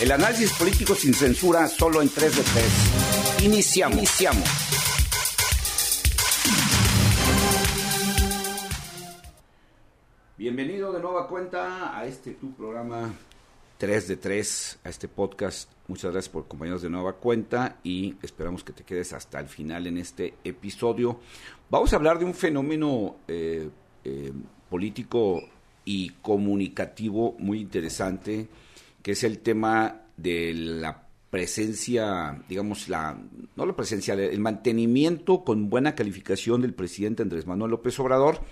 El análisis político sin censura solo en 3 de 3. Iniciamos. Iniciamos. Bienvenido de nueva cuenta a este tu programa 3 de 3, a este podcast. Muchas gracias por acompañarnos de nueva cuenta y esperamos que te quedes hasta el final en este episodio. Vamos a hablar de un fenómeno eh, eh, político y comunicativo muy interesante que es el tema de la presencia, digamos, la, no la presencia, el mantenimiento con buena calificación del presidente Andrés Manuel López Obrador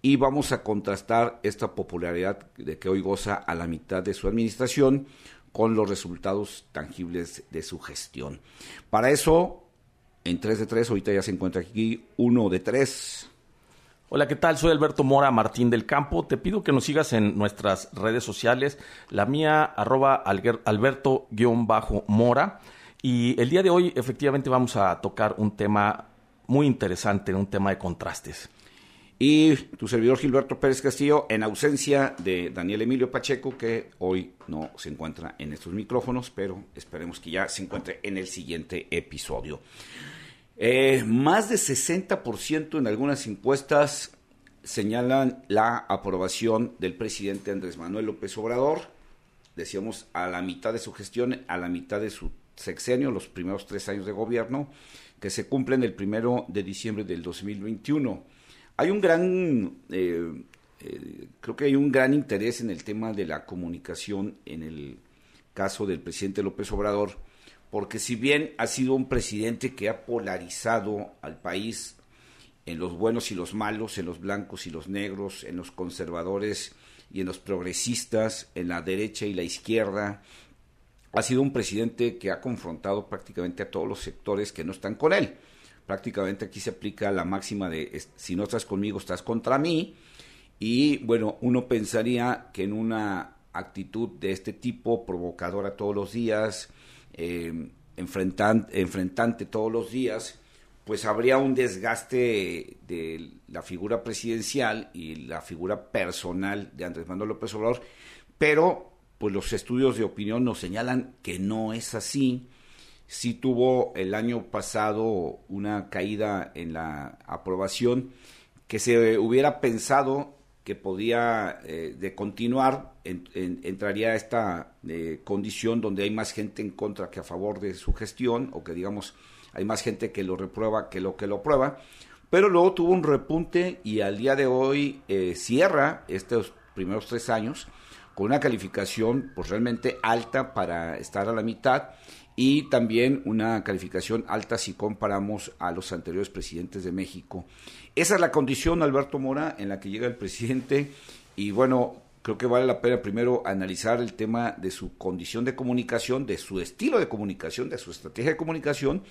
y vamos a contrastar esta popularidad de que hoy goza a la mitad de su administración con los resultados tangibles de su gestión. Para eso, en 3 de 3, ahorita ya se encuentra aquí uno de 3. Hola, ¿qué tal? Soy Alberto Mora Martín del Campo. Te pido que nos sigas en nuestras redes sociales. La mía, arroba Alberto-Mora. Y el día de hoy, efectivamente, vamos a tocar un tema muy interesante, un tema de contrastes. Y tu servidor Gilberto Pérez Castillo, en ausencia de Daniel Emilio Pacheco, que hoy no se encuentra en estos micrófonos, pero esperemos que ya se encuentre en el siguiente episodio. Eh, más de 60% en algunas encuestas señalan la aprobación del presidente Andrés Manuel López Obrador, decíamos a la mitad de su gestión, a la mitad de su sexenio, los primeros tres años de gobierno, que se cumplen el primero de diciembre del 2021. Hay un gran, eh, eh, creo que hay un gran interés en el tema de la comunicación en el caso del presidente López Obrador porque si bien ha sido un presidente que ha polarizado al país en los buenos y los malos, en los blancos y los negros, en los conservadores y en los progresistas, en la derecha y la izquierda, ha sido un presidente que ha confrontado prácticamente a todos los sectores que no están con él. Prácticamente aquí se aplica la máxima de si no estás conmigo, estás contra mí. Y bueno, uno pensaría que en una actitud de este tipo, provocadora todos los días, eh, enfrentante todos los días, pues habría un desgaste de la figura presidencial y la figura personal de Andrés Manuel López Obrador, pero pues los estudios de opinión nos señalan que no es así. Sí tuvo el año pasado una caída en la aprobación que se hubiera pensado que podía eh, de continuar, entraría a esta eh, condición donde hay más gente en contra que a favor de su gestión, o que digamos hay más gente que lo reprueba que lo que lo prueba, pero luego tuvo un repunte y al día de hoy eh, cierra estos primeros tres años con una calificación pues realmente alta para estar a la mitad y también una calificación alta si comparamos a los anteriores presidentes de México. Esa es la condición, Alberto Mora, en la que llega el presidente y bueno, creo que vale la pena primero analizar el tema de su condición de comunicación, de su estilo de comunicación, de su estrategia de comunicación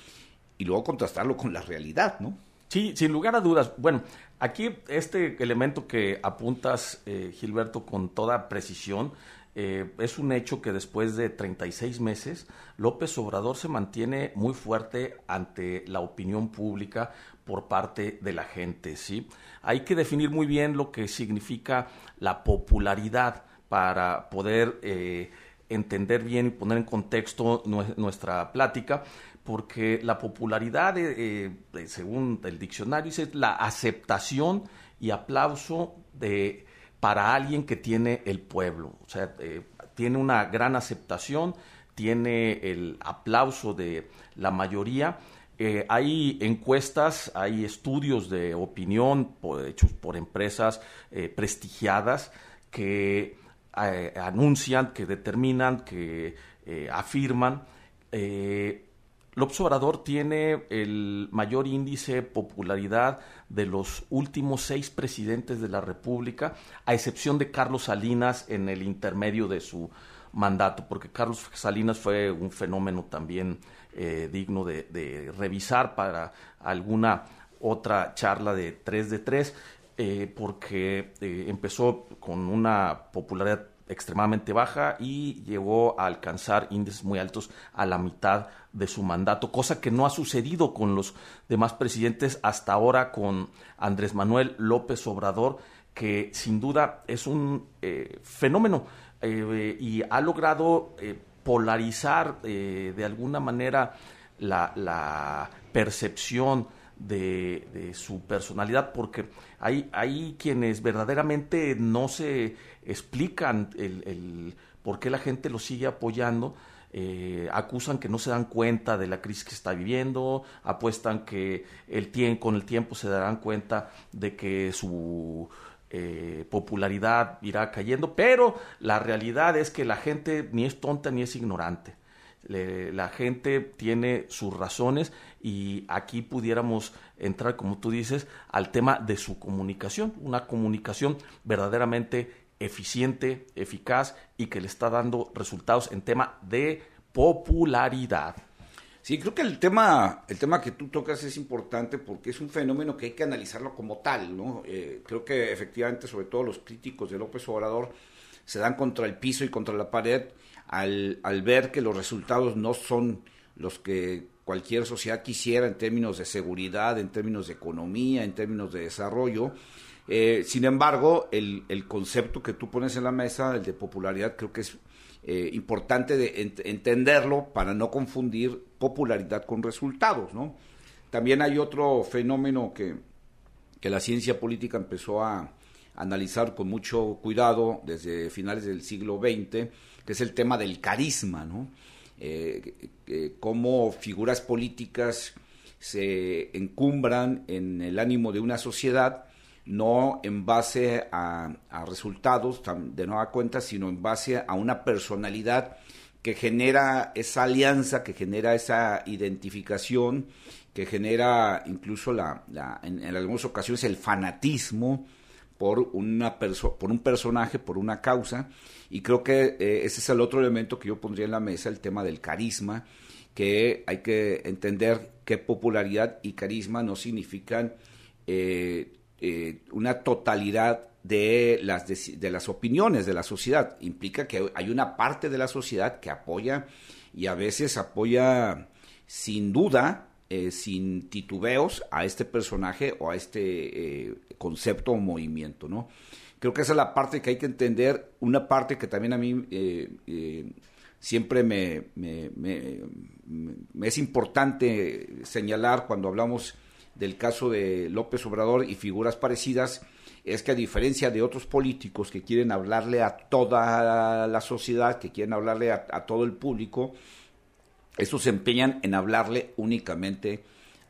y luego contrastarlo con la realidad, ¿no? Sí, sin lugar a dudas. Bueno, aquí este elemento que apuntas, eh, Gilberto, con toda precisión, eh, es un hecho que después de 36 meses, López Obrador se mantiene muy fuerte ante la opinión pública por parte de la gente. ¿sí? Hay que definir muy bien lo que significa la popularidad para poder eh, entender bien y poner en contexto nuestra plática, porque la popularidad, eh, según el diccionario, es la aceptación y aplauso de para alguien que tiene el pueblo. O sea, eh, tiene una gran aceptación, tiene el aplauso de la mayoría. Eh, hay encuestas, hay estudios de opinión hechos por empresas eh, prestigiadas que anuncian, que determinan, que afirman López Obrador tiene el mayor índice de popularidad de los últimos seis presidentes de la República, a excepción de Carlos Salinas en el intermedio de su mandato, porque Carlos Salinas fue un fenómeno también eh, digno de, revisar para alguna otra charla de 3 de 3, eh, porque eh, empezó con una popularidad extremadamente baja y llegó a alcanzar índices muy altos a la mitad de su mandato, cosa que no ha sucedido con los demás presidentes hasta ahora con Andrés Manuel López Obrador, que sin duda es un eh, fenómeno eh, y ha logrado eh, polarizar de alguna manera la, percepción de, su personalidad, porque hay, hay quienes verdaderamente no se explican el, por qué la gente lo sigue apoyando. Eh, acusan que no se dan cuenta de la crisis que está viviendo, apuestan que el con el tiempo se darán cuenta de que su eh, popularidad irá cayendo, pero la realidad es que la gente ni es tonta ni es ignorante la gente tiene sus razones y aquí pudiéramos entrar, como tú dices, al tema de su comunicación, una comunicación verdaderamente eficiente, eficaz y que le está dando resultados en tema de popularidad. Sí, creo que el tema, el tema que tú tocas es importante porque es un fenómeno que hay que analizarlo como tal, ¿no? Eh, creo que efectivamente, sobre todo los críticos de López Obrador, se dan contra el piso y contra la pared al, al ver que los resultados no son los que cualquier sociedad quisiera en términos de seguridad, en términos de economía, en términos de desarrollo. Eh, sin embargo, el, concepto que tú pones en la mesa, el de popularidad, creo que es eh, importante de entenderlo para no confundir popularidad con resultados. ¿no? También hay otro fenómeno que, que la ciencia política empezó a analizar con mucho cuidado desde finales del siglo XX, que es el tema del carisma, ¿no? Eh, cómo figuras políticas se encumbran en el ánimo de una sociedad, no en base a, resultados de nueva cuenta, sino en base a una personalidad que genera esa alianza, que genera esa identificación, que genera incluso la, en, en, algunas ocasiones el fanatismo por, una por un personaje, por una causa, y creo que eh, ese es el otro elemento que yo pondría en la mesa, el tema del carisma, que hay que entender que popularidad y carisma no significan eh, eh, una totalidad de las, de, las opiniones de la sociedad. Implica que hay una parte de la sociedad que apoya y a veces apoya sin duda, sin titubeos a este personaje o a este concepto o movimiento, ¿no? Creo que esa es la parte que hay que entender, una parte que también a mí eh, eh, siempre me, es importante señalar cuando hablamos del caso de López Obrador y figuras parecidas, es que a diferencia de otros políticos que quieren hablarle a toda la sociedad, que quieren hablarle a, todo el público, estos se empeñan en hablarle únicamente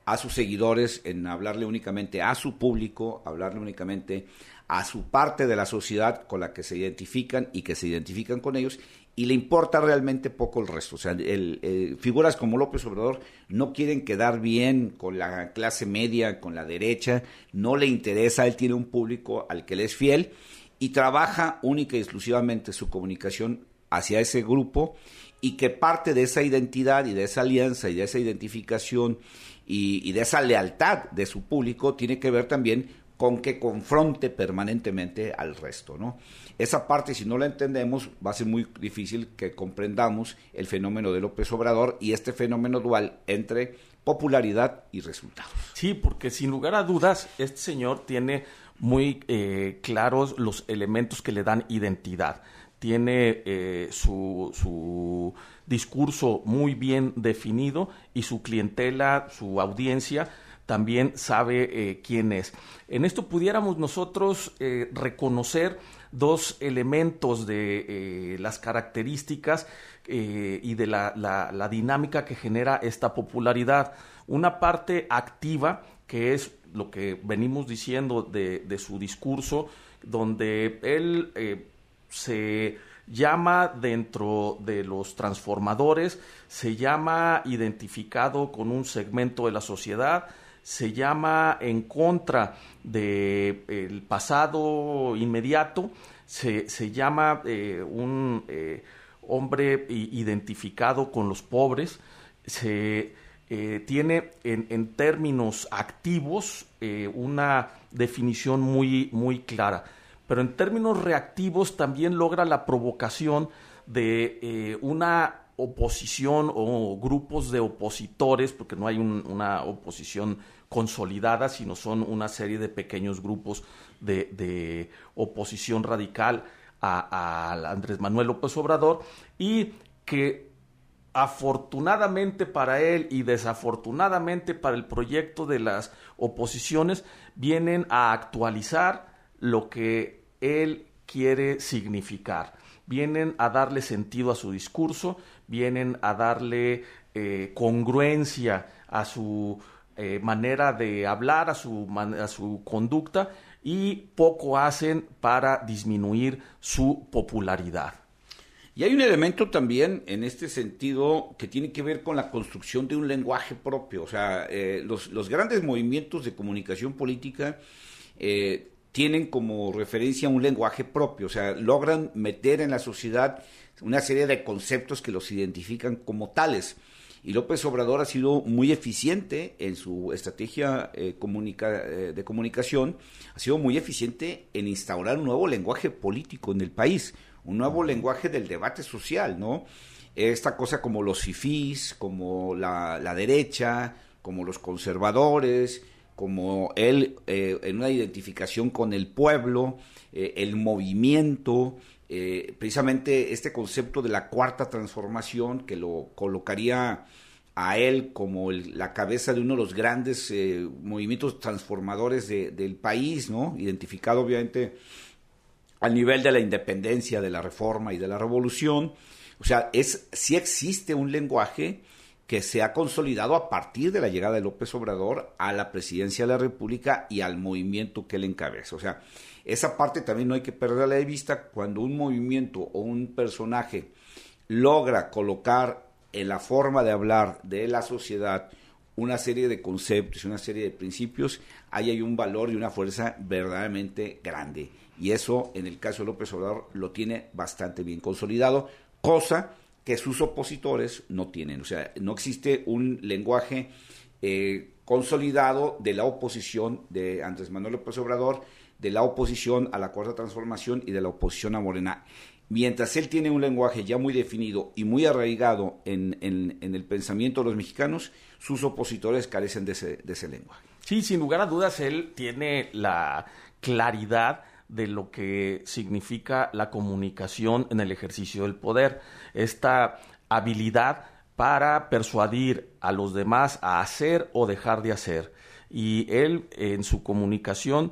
a sus seguidores, en hablarle únicamente a su público, hablarle únicamente a su parte de la sociedad con la que se identifican y que se identifican con ellos y le importa realmente poco el resto. O sea, el, figuras como López Obrador no quieren quedar bien con la clase media, con la derecha, no le interesa, él tiene un público al que le es fiel y trabaja única y exclusivamente su comunicación hacia ese grupo y que parte de esa identidad y de esa alianza y de esa identificación y, y de esa lealtad de su público tiene que ver también con que confronte permanentemente al resto, ¿no? Esa parte, si no la entendemos, va a ser muy difícil que comprendamos el fenómeno de López Obrador y este fenómeno dual entre popularidad y resultados. Sí, porque sin lugar a dudas, este señor tiene muy eh, claros los elementos que le dan identidad. Tiene eh, su, su discurso muy bien definido y su clientela, su audiencia, también sabe eh, quién es. En esto pudiéramos nosotros eh, reconocer dos elementos de eh, las características y de la, dinámica que genera esta popularidad. Una parte activa, que es lo que venimos diciendo de su discurso, donde él se llama dentro de los transformadores, se llama identificado con un segmento de la sociedad, se llama en contra del pasado inmediato, se, llama eh, un eh, hombre identificado con los pobres, se eh, tiene en, términos activos una definición muy, muy clara, pero en términos reactivos también logra la provocación de una oposición o grupos de opositores, porque no hay una oposición consolidada, sino son una serie de pequeños grupos de, oposición radical a, Andrés Manuel López Obrador y que afortunadamente para él y desafortunadamente para el proyecto de las oposiciones vienen a actualizar lo que él quiere significar. Vienen a darle sentido a su discurso, vienen a darle eh, congruencia a su eh, manera de hablar, a su, a su conducta y poco hacen para disminuir su popularidad. Y hay un elemento también en este sentido que tiene que ver con la construcción de un lenguaje propio. O sea, eh, los, los, grandes movimientos de comunicación política eh, tienen como referencia un lenguaje propio. O sea, logran meter en la sociedad una serie de conceptos que los identifican como tales. Y López Obrador ha sido muy eficiente en su estrategia eh, de comunicación, ha sido muy eficiente en instaurar un nuevo lenguaje político en el país un nuevo lenguaje del debate social, ¿no? Esta cosa como los fifís, como la, derecha, como los conservadores, como él eh, en una identificación con el pueblo, eh, el movimiento, eh, precisamente este concepto de la cuarta transformación que lo colocaría a él como la cabeza de uno de los grandes movimientos transformadores del país, ¿no? Identificado obviamente al nivel de la independencia, de la reforma y de la revolución. O sea, es sí existe un lenguaje que se ha consolidado a partir de la llegada de López Obrador a la presidencia de la República y al movimiento que él encabeza. O sea, esa parte también no hay que perderla de vista cuando un movimiento o un personaje logra colocar en la forma de hablar de la sociedad una serie de conceptos, una serie de principios, ahí hay un valor y una fuerza verdaderamente grande. Y eso, en el caso de López Obrador, lo tiene bastante bien consolidado, cosa que sus opositores no tienen. O sea, no existe un lenguaje eh, consolidado de la oposición de Andrés Manuel López Obrador, de la oposición a la Cuarta Transformación y de la oposición a Morena. Mientras él tiene un lenguaje ya muy definido y muy arraigado en, el pensamiento de los mexicanos, sus opositores carecen de ese, de ese lenguaje. Sí, sin lugar a dudas, él tiene la claridad de lo que significa la comunicación en el ejercicio del poder. Esta habilidad para persuadir a los demás a hacer o dejar de hacer. Y él en su comunicación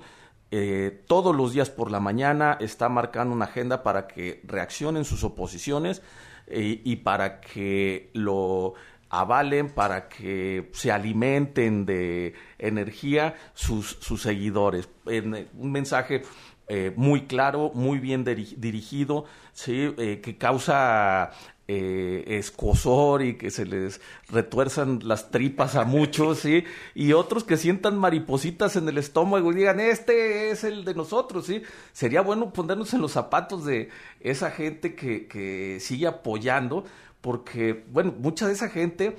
eh, todos los días por la mañana está marcando una agenda para que reaccionen sus oposiciones eh, y para que lo avalen, para que se alimenten de energía sus, seguidores. En, un mensaje eh, muy claro, muy bien dirigido, ¿sí? Eh, que causa eh, escosor y que se les retuerzan las tripas a muchos, ¿sí? Y otros que sientan maripositas en el estómago y digan, este es el de nosotros, ¿sí? Sería bueno ponernos en los zapatos de esa gente que, que sigue apoyando, porque, bueno, mucha de esa gente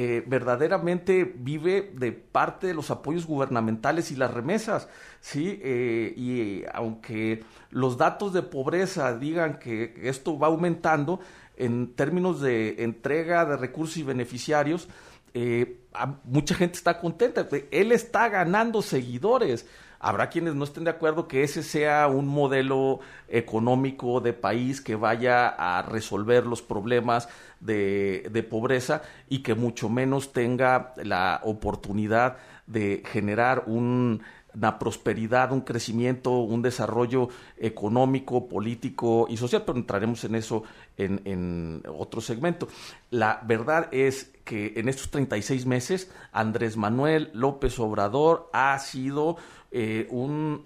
eh, verdaderamente vive de parte de los apoyos gubernamentales y las remesas, ¿sí? Eh, y aunque los datos de pobreza digan que esto va aumentando, en términos de entrega de recursos y beneficiarios, eh, mucha gente está contenta. Él está ganando seguidores. Habrá quienes no estén de acuerdo que ese sea un modelo económico de país que vaya a resolver los problemas de, de pobreza y que mucho menos tenga la oportunidad de generar un una prosperidad, un crecimiento, un desarrollo económico, político y social, pero entraremos en eso en, otro segmento. La verdad es que en estos 36 meses Andrés Manuel López Obrador ha sido eh, un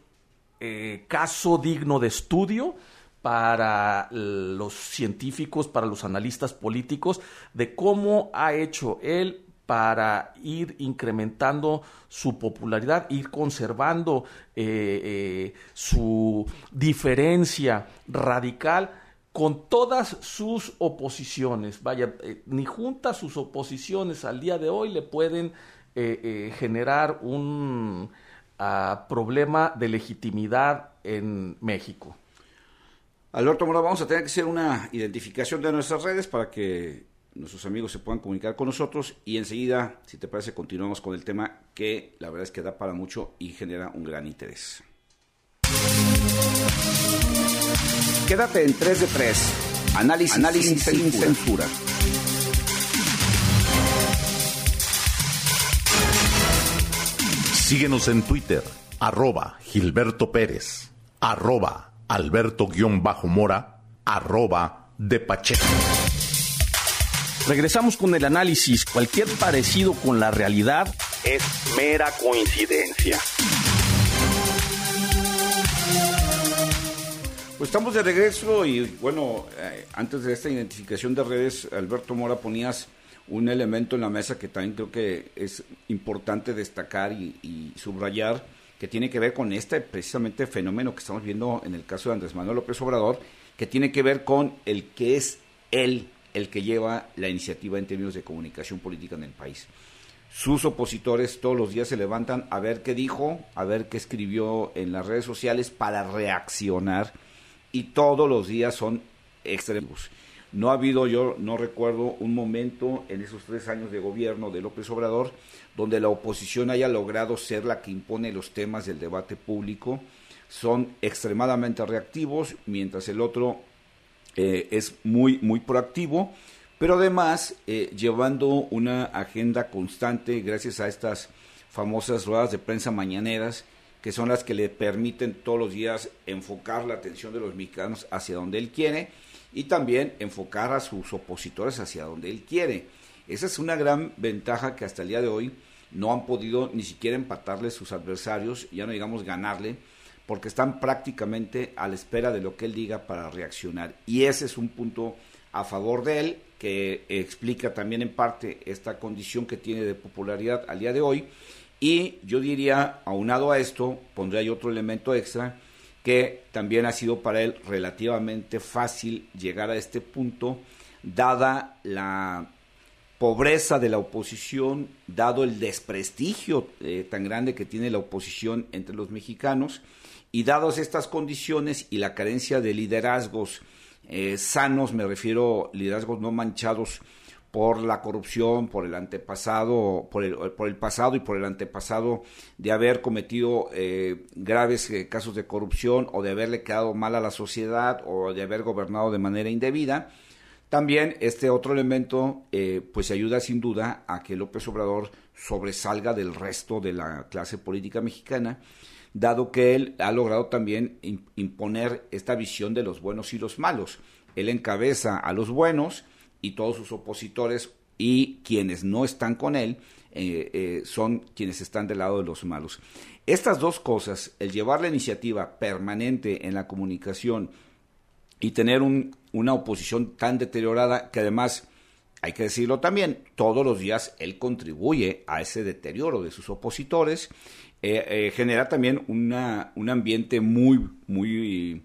eh, caso digno de estudio para los científicos, para los analistas políticos, de cómo ha hecho él para ir incrementando su popularidad, ir conservando eh, su diferencia radical con todas sus oposiciones. Vaya, ni juntas sus oposiciones al día de hoy le pueden generar un problema de legitimidad en México. Alberto Mora, vamos a tener que hacer una identificación de nuestras redes para que nuestros amigos se puedan comunicar con nosotros y enseguida, si te parece, continuamos con el tema que la verdad es que da para mucho y genera un gran interés. Quédate en 3 de 3 Análisis, Análisis sin, censura. Síguenos en Twitter, arroba Gilberto Pérez, arroba Alberto-Mora, arroba de Pacheco. Regresamos con el análisis. Cualquier parecido con la realidad es mera coincidencia. Pues estamos de regreso y bueno, eh, antes de esta identificación de redes, Alberto Mora ponías un elemento en la mesa que también creo que es importante destacar y, subrayar, que tiene que ver con este precisamente fenómeno que estamos viendo en el caso de Andrés Manuel López Obrador, que tiene que ver con el que es él el que lleva la iniciativa en términos de comunicación política en el país. Sus opositores todos los días se levantan a ver qué dijo, a ver qué escribió en las redes sociales para reaccionar y todos los días son extremos. No ha habido, yo no recuerdo un momento en esos tres años de gobierno de López Obrador donde la oposición haya logrado ser la que impone los temas del debate público. Son extremadamente reactivos, mientras el otro eh, es muy, muy proactivo, pero además eh, llevando una agenda constante gracias a estas famosas ruedas de prensa mañaneras que son las que le permiten todos los días enfocar la atención de los mexicanos hacia donde él quiere y también enfocar a sus opositores hacia donde él quiere. Esa es una gran ventaja que hasta el día de hoy no han podido ni siquiera empatarle sus adversarios, ya no digamos ganarle, porque están prácticamente a la espera de lo que él diga para reaccionar. Y ese es un punto a favor de él, que explica también en parte esta condición que tiene de popularidad al día de hoy y yo diría, aunado a esto, pondría yo otro elemento extra, que también ha sido para él relativamente fácil llegar a este punto, dada la pobreza de la oposición, dado el desprestigio eh, tan grande que tiene la oposición entre los mexicanos, y dadas estas condiciones y la carencia de liderazgos eh, sanos, me refiero liderazgos no manchados por la corrupción, por el antepasado, por el, por el pasado y por el antepasado de haber cometido eh, graves eh, casos de corrupción o de haberle quedado mal a la sociedad o de haber gobernado de manera indebida. También este otro elemento eh, pues ayuda sin duda a que López Obrador sobresalga del resto de la clase política mexicana, dado que él ha logrado también imponer esta visión de los buenos y los malos. Él encabeza a los buenos, y todos sus opositores y quienes no están con él eh, eh, son quienes están del lado de los malos. Estas dos cosas, el llevar la iniciativa permanente en la comunicación y tener una oposición tan deteriorada que además, hay que decirlo también, todos los días él contribuye a ese deterioro de sus opositores, eh, genera también una, un ambiente muy, muy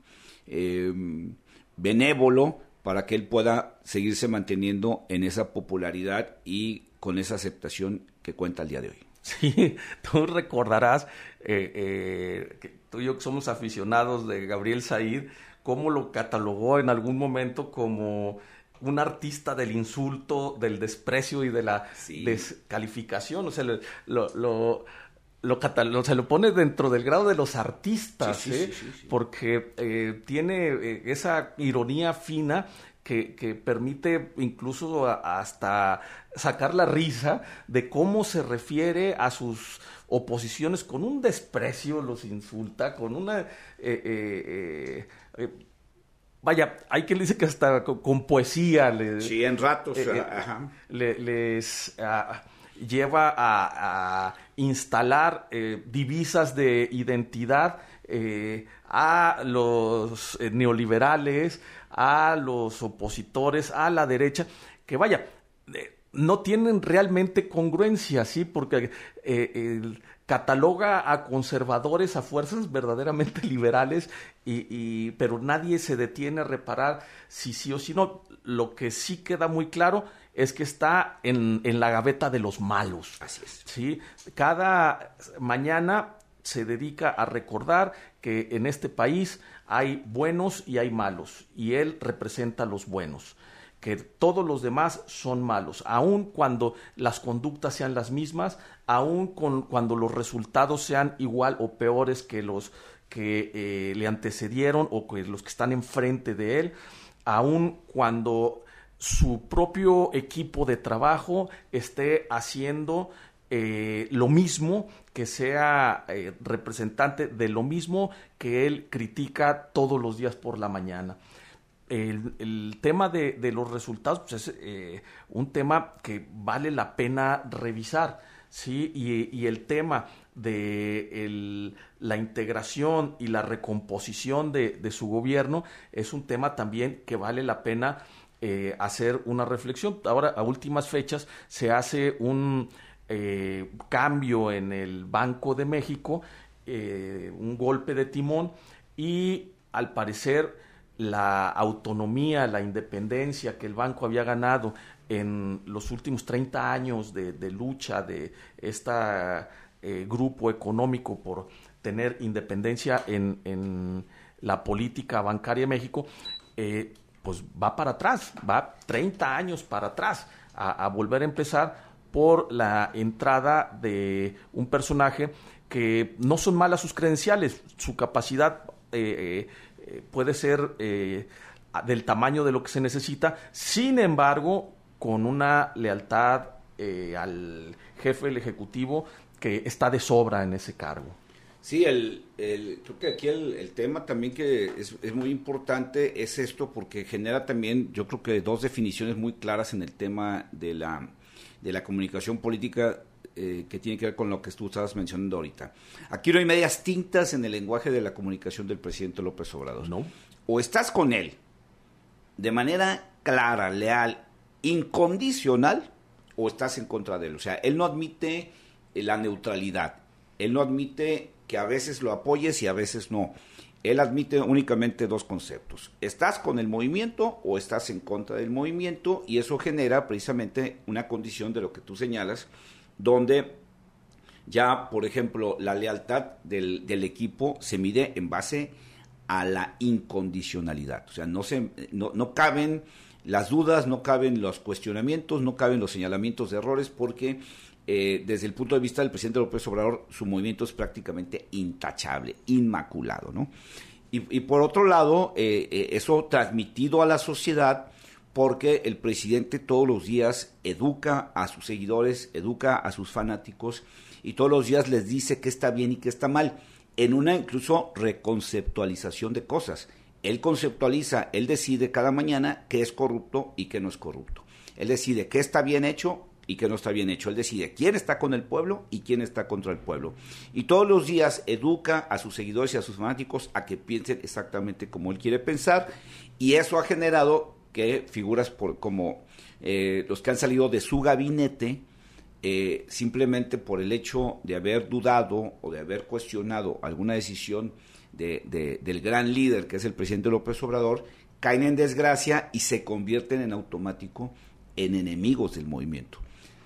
benévolo para que él pueda seguirse manteniendo en esa popularidad y con esa aceptación que cuenta el día de hoy. Sí, tú recordarás eh, eh, que tú y yo somos aficionados de Gabriel Said, cómo lo catalogó en algún momento como un artista del insulto, del desprecio y de la descalificación. O sea, lo lo, se lo pone dentro del grado de los artistas, ¿eh? porque eh, tiene eh, esa ironía fina que, que permite incluso hasta sacar la risa de cómo se refiere a sus oposiciones con un desprecio, los insulta, con una... Vaya, hay quien dice que hasta con, poesía. Sí, en ratos. les ah, lleva a instalar eh, divisas de identidad eh, a los eh, neoliberales, a los opositores, a la derecha, que vaya, no tienen realmente congruencia, ¿sí? Porque cataloga a conservadores, a fuerzas verdaderamente liberales, y, pero nadie se detiene a reparar si sí o si no. Lo que sí queda muy claro es que está en, la gaveta de los malos. Así es. ¿sí? Cada mañana se dedica a recordar que en este país hay buenos y hay malos, y él representa a los buenos que todos los demás son malos, aun cuando las conductas sean las mismas, aun cuando los resultados sean igual o peores que los que eh, le antecedieron o que los que están enfrente de él, aun cuando su propio equipo de trabajo esté haciendo eh, lo mismo, que sea eh, representante de lo mismo que él critica todos los días por la mañana. El, tema de, los resultados pues, es eh, un tema que vale la pena revisar, ¿sí? Y, el tema de la integración y la recomposición de, su gobierno es un tema también que vale la pena hacer una reflexión. Ahora, a últimas fechas, se hace un eh, cambio en el Banco de México, eh, un golpe de timón y al parecer la autonomía, la independencia que el banco había ganado en los últimos 30 años de, lucha de este grupo económico por tener independencia en, la política bancaria de México, pues va para atrás, va 30 años para atrás a volver a empezar por la entrada de un personaje que no son malas sus credenciales, su capacidad eh, eh, puede ser eh, del tamaño de lo que se necesita, sin embargo, con una lealtad al jefe del Ejecutivo que está de sobra en ese cargo. Sí, el, creo que aquí el, tema también que es, es, muy importante es esto porque genera también, yo creo que dos definiciones muy claras en el tema de la de la comunicación política eh, que tiene que ver con lo que tú estabas mencionando ahorita. Aquí no hay medias tintas en el lenguaje de la comunicación del presidente López Obrador. No. O estás con él de manera clara, leal, incondicional, o estás en contra de él. O sea, él no admite eh, la neutralidad. Él no admite que a veces lo apoyes y a veces no. Él admite únicamente dos conceptos. Estás con el movimiento o estás en contra del movimiento y eso genera precisamente una condición de lo que tú señalas, donde ya, por ejemplo, la lealtad del, equipo se mide en base a la incondicionalidad. O sea, no, se, no, caben las dudas, no caben los cuestionamientos, no caben los señalamientos de errores porque eh, desde el punto de vista del presidente López Obrador, su movimiento es prácticamente intachable, inmaculado, ¿no? Y, por otro lado, eh, eh, eso transmitido a la sociedad porque el presidente todos los días educa a sus seguidores, educa a sus fanáticos y todos los días les dice qué está bien y qué está mal, en una incluso reconceptualización de cosas. Él conceptualiza, él decide cada mañana qué es corrupto y qué no es corrupto. Él decide qué está bien hecho y que no está bien hecho. Él decide quién está con el pueblo y quién está contra el pueblo. Y todos los días educa a sus seguidores y a sus fanáticos a que piensen exactamente como él quiere pensar. Y eso ha generado que figuras por, como eh, los que han salido de su gabinete, eh, simplemente por el hecho de haber dudado o de haber cuestionado alguna decisión del gran líder que es el presidente López Obrador, caen en desgracia y se convierten en automático en enemigos del movimiento.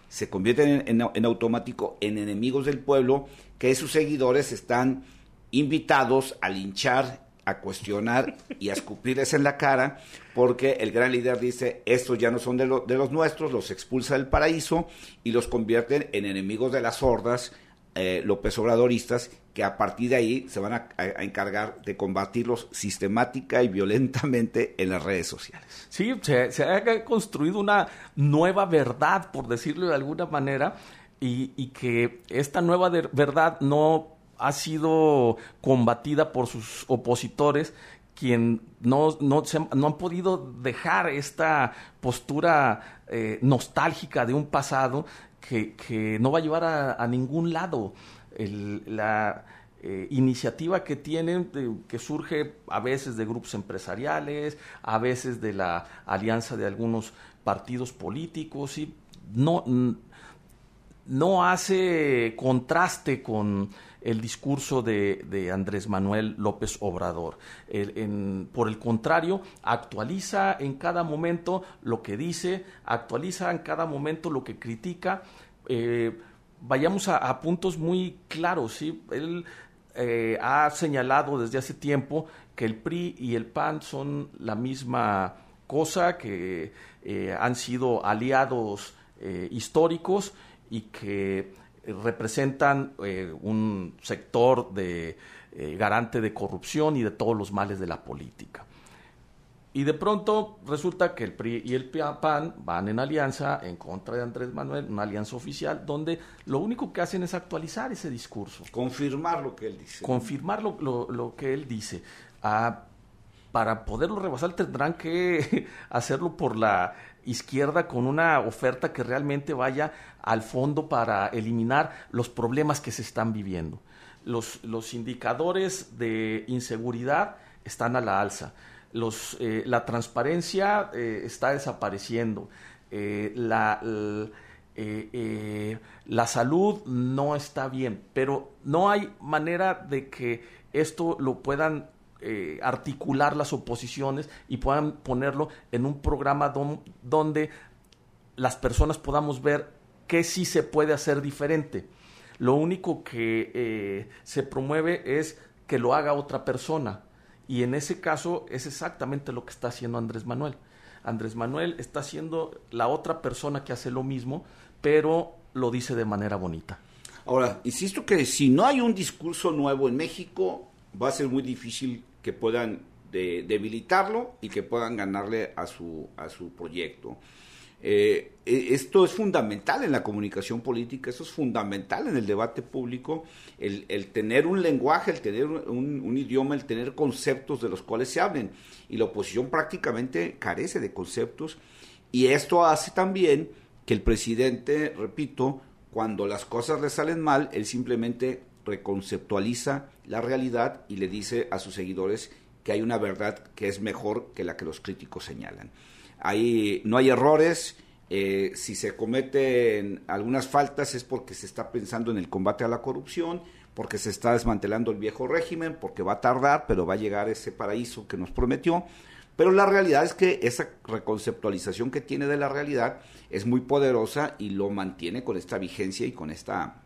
Se convierten en, automático en enemigos del pueblo, que sus seguidores están invitados a linchar, a cuestionar y a escupirles en la cara, porque el gran líder dice, estos ya no son de, de los nuestros, los expulsa del paraíso y los convierten en enemigos de las hordas eh, López Obradoristas, que a partir de ahí se van a, encargar de combatirlos sistemática y violentamente en las redes sociales. Sí, se, ha construido una nueva verdad, por decirlo de alguna manera, y, que esta nueva verdad no ha sido combatida por sus opositores, quien no, no, han podido dejar esta postura eh, nostálgica de un pasado que, no va a llevar a, ningún lado. la eh, iniciativa que tienen, que surge a veces de grupos empresariales, a veces de la alianza de algunos partidos políticos, y no, no hace contraste con el discurso de, Andrés Manuel López Obrador. por el contrario, actualiza en cada momento lo que dice, actualiza en cada momento lo que critica. Eh, vayamos a, puntos muy claros. ¿sí? Él eh, ha señalado desde hace tiempo que el PRI y el PAN son la misma cosa, que eh, han sido aliados históricos y que representan eh, un sector de eh, garante de corrupción y de todos los males de la política. Y de pronto resulta que el PRI y el PAN van en alianza en contra de Andrés Manuel, una alianza oficial, donde lo único que hacen es actualizar ese discurso. Confirmar lo que él dice. Confirmar lo, lo, que él dice. Ah, para poderlo rebasar tendrán que hacerlo por la izquierda con una oferta que realmente vaya al fondo para eliminar los problemas que se están viviendo. Los, los indicadores de inseguridad están a la alza los, eh, la transparencia eh, está desapareciendo, eh, la, la salud no está bien, pero no hay manera de que esto lo puedan articular las oposiciones y puedan ponerlo en un programa donde las personas podamos ver qué sí se puede hacer diferente. Lo único que se promueve es que lo haga otra persona y en ese caso es exactamente lo que está haciendo Andrés Manuel. Andrés Manuel está haciendo la otra persona que hace lo mismo, pero lo dice de manera bonita. Ahora, insisto que si no hay un discurso nuevo en México, va a ser muy difícil que puedan debilitarlo y que puedan ganarle a su, a su proyecto. Eh, e, esto es fundamental en la comunicación política, eso es fundamental en el debate público, el, tener un lenguaje, el tener un, idioma, el tener conceptos de los cuales se hablen. Y la oposición prácticamente carece de conceptos. Y esto hace también que el presidente, repito, cuando las cosas le salen mal, él simplemente reconceptualiza la realidad y le dice a sus seguidores que hay una verdad que es mejor que la que los críticos señalan. Ahí no hay errores. Eh, si se cometen algunas faltas es porque se está pensando en el combate a la corrupción, porque se está desmantelando el viejo régimen, porque va a tardar, pero va a llegar ese paraíso que nos prometió. Pero la realidad es que esa reconceptualización que tiene de la realidad es muy poderosa y lo mantiene con esta vigencia y con esta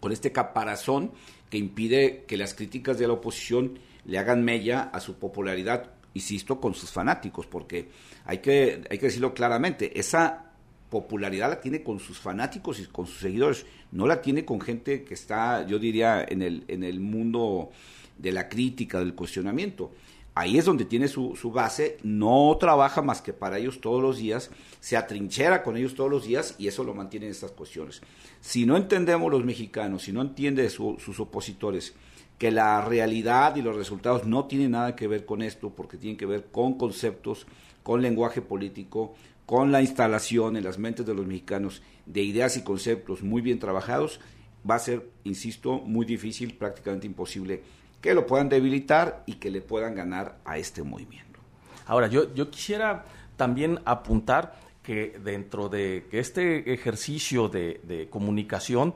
con este caparazón que impide que las críticas de la oposición le hagan mella a su popularidad insisto, con sus fanáticos, porque hay que, hay que decirlo claramente, esa popularidad la tiene con sus fanáticos y con sus seguidores, no la tiene con gente que está, yo diría, en el, en el mundo de la crítica, del cuestionamiento. Ahí es donde tiene su, su base, no trabaja más que para ellos todos los días, se atrinchera con ellos todos los días y eso lo mantiene en estas cuestiones. Si no entendemos los mexicanos, si no entienden sus opositores, que la realidad y los resultados no tienen nada que ver con esto, porque tienen que ver con conceptos, con lenguaje político, con la instalación en las mentes de los mexicanos de ideas y conceptos muy bien trabajados, va a ser, insisto, muy difícil, prácticamente imposible, que lo puedan debilitar y que le puedan ganar a este movimiento. Ahora, yo, yo quisiera también apuntar que dentro de este ejercicio de, de comunicación,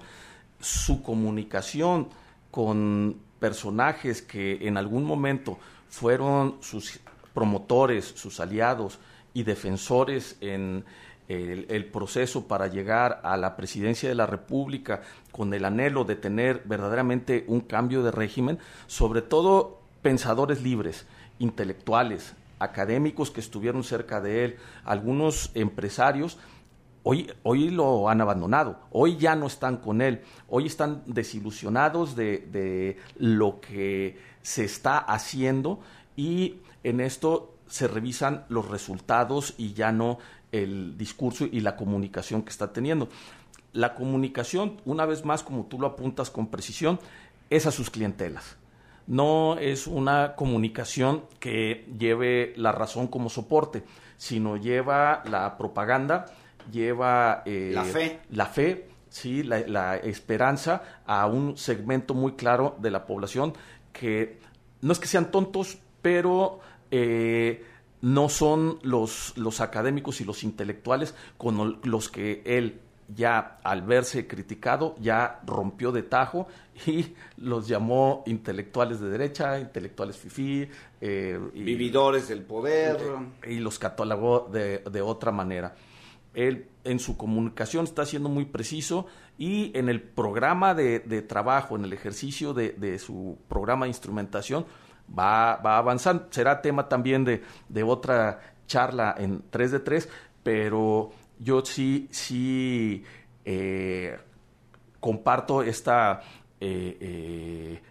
su comunicación con personajes que en algún momento fueron sus promotores, sus aliados y defensores en el, proceso para llegar a la presidencia de la República con el anhelo de tener verdaderamente un cambio de régimen, sobre todo pensadores libres, intelectuales, académicos que estuvieron cerca de él, algunos empresarios Hoy, hoy lo han abandonado, hoy ya no están con él, hoy están desilusionados de, lo que se está haciendo y en esto se revisan los resultados y ya no el discurso y la comunicación que está teniendo. La comunicación, una vez más, como tú lo apuntas con precisión, es a sus clientelas. No es una comunicación que lleve la razón como soporte, sino lleva la propaganda lleva eh, la fe, la fe sí, la, esperanza a un segmento muy claro de la población que no es que sean tontos, pero eh, no son los, los académicos y los intelectuales con los que él ya al verse criticado ya rompió de tajo y los llamó intelectuales de derecha, intelectuales fifí, eh, vividores del poder. y los catalogó de, de otra manera. Él en su comunicación está siendo muy preciso y en el programa de, trabajo, en el ejercicio de, su programa de instrumentación, va, va avanzando. Será tema también de, otra charla en 3 de 3, pero yo sí, sí eh, comparto esta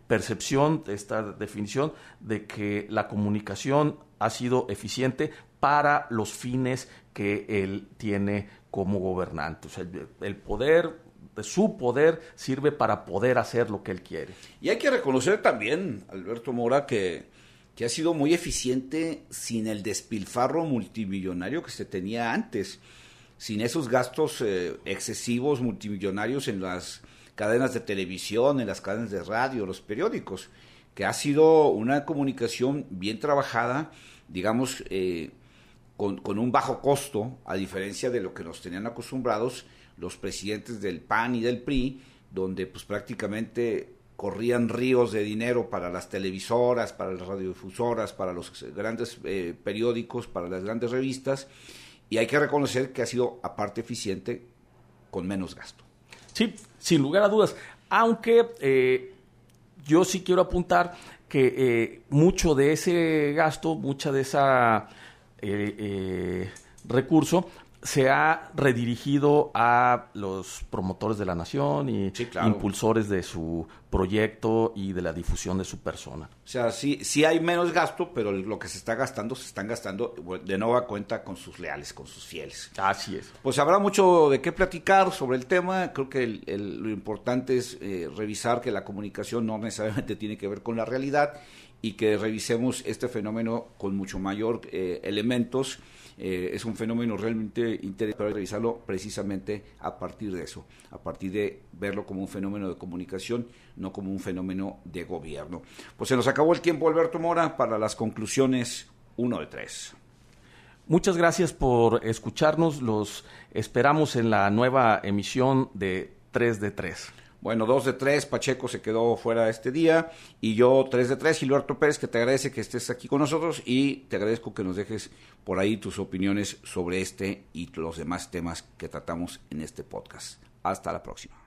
percepción, esta definición de que la comunicación ha sido eficiente para los fines que él tiene como gobernante. O sea, el poder, su poder sirve para poder hacer lo que él quiere. Y hay que reconocer también, Alberto Mora, que, que ha sido muy eficiente sin el despilfarro multimillonario que se tenía antes, sin esos gastos eh, excesivos multimillonarios en las cadenas de televisión, en las cadenas de radio, los periódicos, que ha sido una comunicación bien trabajada, digamos, eh, con, un bajo costo, a diferencia de lo que nos tenían acostumbrados los presidentes del PAN y del PRI, donde pues prácticamente corrían ríos de dinero para las televisoras, para las radiodifusoras, para los grandes eh, periódicos, para las grandes revistas, y hay que reconocer que ha sido aparte eficiente con menos gasto. Sí, sin lugar a dudas, aunque eh, yo sí quiero apuntar que eh, mucho de ese gasto, mucha de esa recurso se ha redirigido a los promotores de la nación y impulsores de su proyecto y de la difusión de su persona. O sea, sí, sí hay menos gasto, pero lo que se está gastando, se están gastando de nueva cuenta con sus leales, con sus fieles. Así es. Pues habrá mucho de qué platicar sobre el tema. Creo que lo importante es eh, revisar que la comunicación no necesariamente tiene que ver con la realidad y que revisemos este fenómeno con mucho mayor eh, elementos. Eh, es un fenómeno realmente interesante revisarlo precisamente a partir de eso, a partir de verlo como un fenómeno de comunicación, no como un fenómeno de gobierno. Pues se nos acabó el tiempo, Alberto Mora, para las conclusiones 1 de 3. Muchas gracias por escucharnos. Los esperamos en la nueva emisión de 3 de 3. Bueno, dos de tres, Pacheco se quedó fuera este día y yo tres de tres, Gilberto Pérez, que te agradece que estés aquí con nosotros y te agradezco que nos dejes por ahí tus opiniones sobre este y los demás temas que tratamos en este podcast. Hasta la próxima.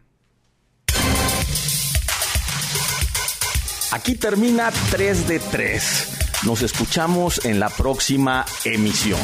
Aquí termina 3 de 3. Nos escuchamos en la próxima emisión.